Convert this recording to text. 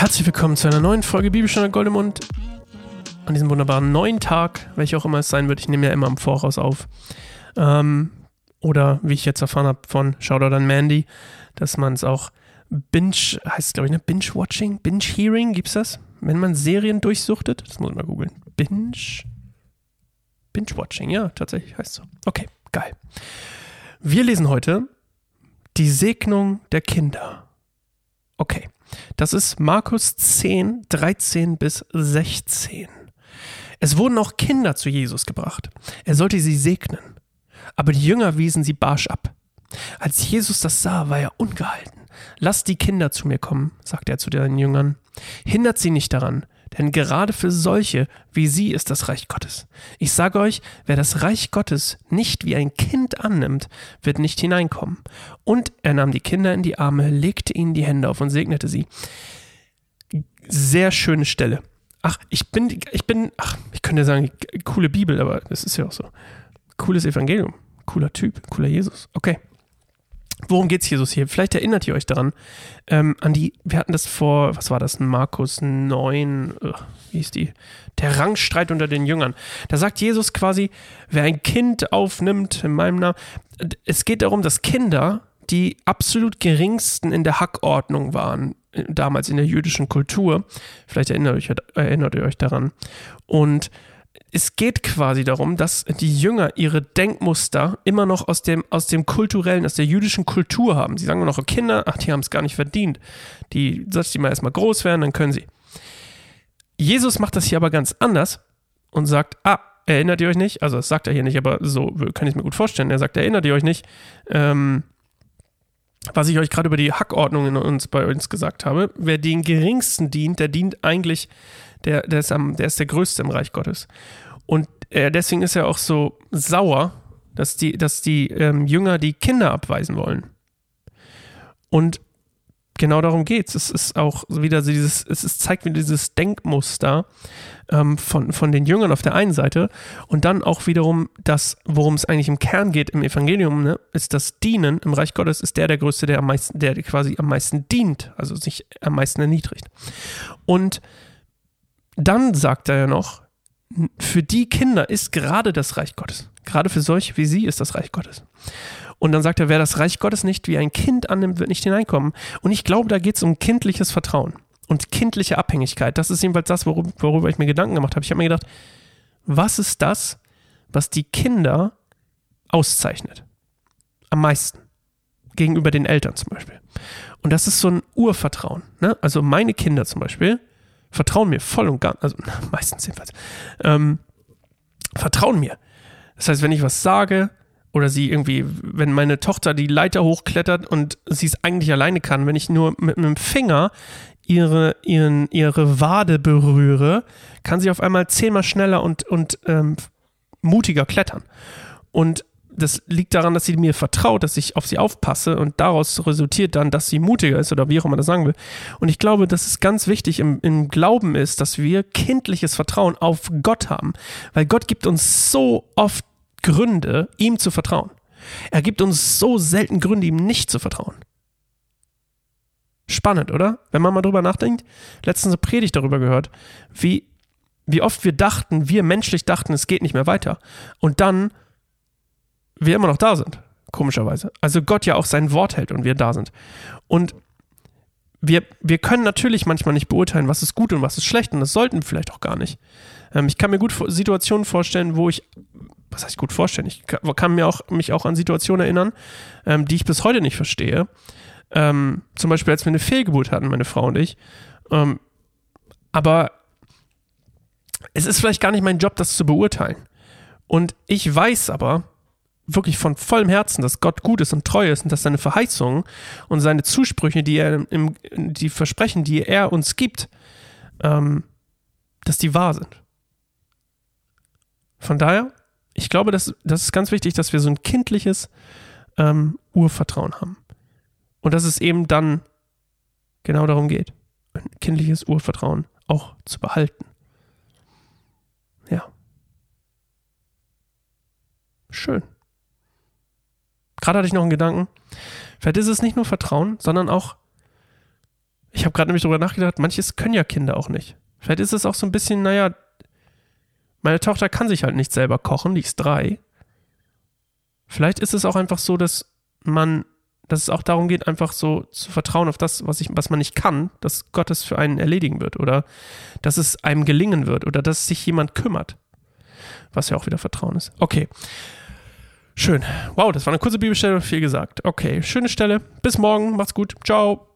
Herzlich willkommen zu einer neuen Folge Bibelstunde Goldemund. An diesem wunderbaren neuen Tag, welcher auch immer es sein wird. Ich nehme ja immer im Voraus auf. Ähm, oder wie ich jetzt erfahren habe von Shoutout an Mandy, dass man es auch Binge, heißt es glaube ich, ne? Binge-Watching, Binge-Hearing, gibt es das? Wenn man Serien durchsuchtet? Das muss ich mal googeln. Binge. Binge-Watching, ja, tatsächlich heißt es so. Okay, geil. Wir lesen heute die Segnung der Kinder. Okay. Das ist Markus 10, 13 bis 16. Es wurden auch Kinder zu Jesus gebracht. Er sollte sie segnen. Aber die Jünger wiesen sie barsch ab. Als Jesus das sah, war er ungehalten. Lasst die Kinder zu mir kommen, sagte er zu den Jüngern. Hindert sie nicht daran, denn gerade für solche wie sie ist das Reich Gottes. Ich sage euch, wer das Reich Gottes nicht wie ein Kind annimmt, wird nicht hineinkommen. Und er nahm die Kinder in die Arme, legte ihnen die Hände auf und segnete sie. Sehr schöne Stelle. Ach, ich bin, ich bin, ach, ich könnte sagen, coole Bibel, aber das ist ja auch so. Cooles Evangelium. Cooler Typ, cooler Jesus. Okay. Worum geht es Jesus hier? Vielleicht erinnert ihr euch daran, ähm, an die, wir hatten das vor, was war das, Markus 9, uh, wie hieß die? Der Rangstreit unter den Jüngern. Da sagt Jesus quasi, wer ein Kind aufnimmt in meinem Namen, es geht darum, dass Kinder die absolut geringsten in der Hackordnung waren, äh, damals in der jüdischen Kultur. Vielleicht erinnert, euch, erinnert ihr euch daran. Und es geht quasi darum, dass die Jünger ihre Denkmuster immer noch aus dem, aus dem kulturellen, aus der jüdischen Kultur haben. Sie sagen nur noch, oh, Kinder, ach, die haben es gar nicht verdient. Die, sollte die mal erstmal groß werden, dann können sie. Jesus macht das hier aber ganz anders und sagt, ah, erinnert ihr euch nicht? Also das sagt er hier nicht, aber so kann ich es mir gut vorstellen. Er sagt, erinnert ihr euch nicht? Ähm, was ich euch gerade über die Hackordnung in uns bei uns gesagt habe, wer den geringsten dient, der dient eigentlich der, der, ist, am, der ist der Größte im Reich Gottes. Und äh, deswegen ist er auch so sauer, dass die, dass die ähm, Jünger die Kinder abweisen wollen. Und genau darum geht es. Es ist auch wieder so dieses, es ist, zeigt wieder dieses Denkmuster ähm, von, von den Jüngern auf der einen Seite und dann auch wiederum das, worum es eigentlich im Kern geht im Evangelium, ne, ist das Dienen im Reich Gottes ist der der Größte, der am meisten, der quasi am meisten dient, also sich am meisten erniedrigt. Und dann sagt er ja noch, für die Kinder ist gerade das Reich Gottes. Gerade für solche wie sie ist das Reich Gottes. Und dann sagt er, wer das Reich Gottes nicht wie ein Kind annimmt, wird nicht hineinkommen. Und ich glaube, da geht es um kindliches Vertrauen und kindliche Abhängigkeit. Das ist jedenfalls das, worüber, worüber ich mir Gedanken gemacht habe. Ich habe mir gedacht, was ist das, was die Kinder auszeichnet? Am meisten. Gegenüber den Eltern zum Beispiel. Und das ist so ein Urvertrauen. Ne? Also meine Kinder zum Beispiel, vertrauen mir voll und ganz, also meistens jedenfalls, ähm, vertrauen mir. Das heißt, wenn ich was sage oder sie irgendwie, wenn meine Tochter die Leiter hochklettert und sie es eigentlich alleine kann, wenn ich nur mit einem Finger ihre, ihren, ihre Wade berühre, kann sie auf einmal zehnmal schneller und, und ähm, mutiger klettern. Und das liegt daran, dass sie mir vertraut, dass ich auf sie aufpasse und daraus resultiert dann, dass sie mutiger ist oder wie auch immer das sagen will. Und ich glaube, dass es ganz wichtig im, im Glauben ist, dass wir kindliches Vertrauen auf Gott haben, weil Gott gibt uns so oft Gründe, ihm zu vertrauen. Er gibt uns so selten Gründe, ihm nicht zu vertrauen. Spannend, oder? Wenn man mal drüber nachdenkt. Letztens eine Predigt darüber gehört, wie, wie oft wir dachten, wir menschlich dachten, es geht nicht mehr weiter. Und dann wir immer noch da sind, komischerweise. Also Gott ja auch sein Wort hält und wir da sind. Und wir, wir können natürlich manchmal nicht beurteilen, was ist gut und was ist schlecht und das sollten wir vielleicht auch gar nicht. Ähm, ich kann mir gut Situationen vorstellen, wo ich, was heißt gut vorstellen, ich kann, kann mir auch, mich auch an Situationen erinnern, ähm, die ich bis heute nicht verstehe. Ähm, zum Beispiel, als wir eine Fehlgeburt hatten, meine Frau und ich. Ähm, aber es ist vielleicht gar nicht mein Job, das zu beurteilen. Und ich weiß aber, wirklich von vollem Herzen, dass Gott gut ist und treu ist und dass seine Verheißungen und seine Zusprüche, die er im, die Versprechen, die er uns gibt, ähm, dass die wahr sind. Von daher, ich glaube, das, das ist ganz wichtig, dass wir so ein kindliches ähm, Urvertrauen haben. Und dass es eben dann genau darum geht, ein kindliches Urvertrauen auch zu behalten. Ja. Schön. Gerade hatte ich noch einen Gedanken. Vielleicht ist es nicht nur Vertrauen, sondern auch Ich habe gerade nämlich darüber nachgedacht, manches können ja Kinder auch nicht. Vielleicht ist es auch so ein bisschen, naja, meine Tochter kann sich halt nicht selber kochen, die ist drei. Vielleicht ist es auch einfach so, dass man, dass es auch darum geht, einfach so zu vertrauen auf das, was, ich, was man nicht kann, dass Gott es für einen erledigen wird oder dass es einem gelingen wird oder dass sich jemand kümmert. Was ja auch wieder Vertrauen ist. Okay. Schön. Wow, das war eine kurze Bibelstelle, viel gesagt. Okay, schöne Stelle. Bis morgen. Macht's gut. Ciao.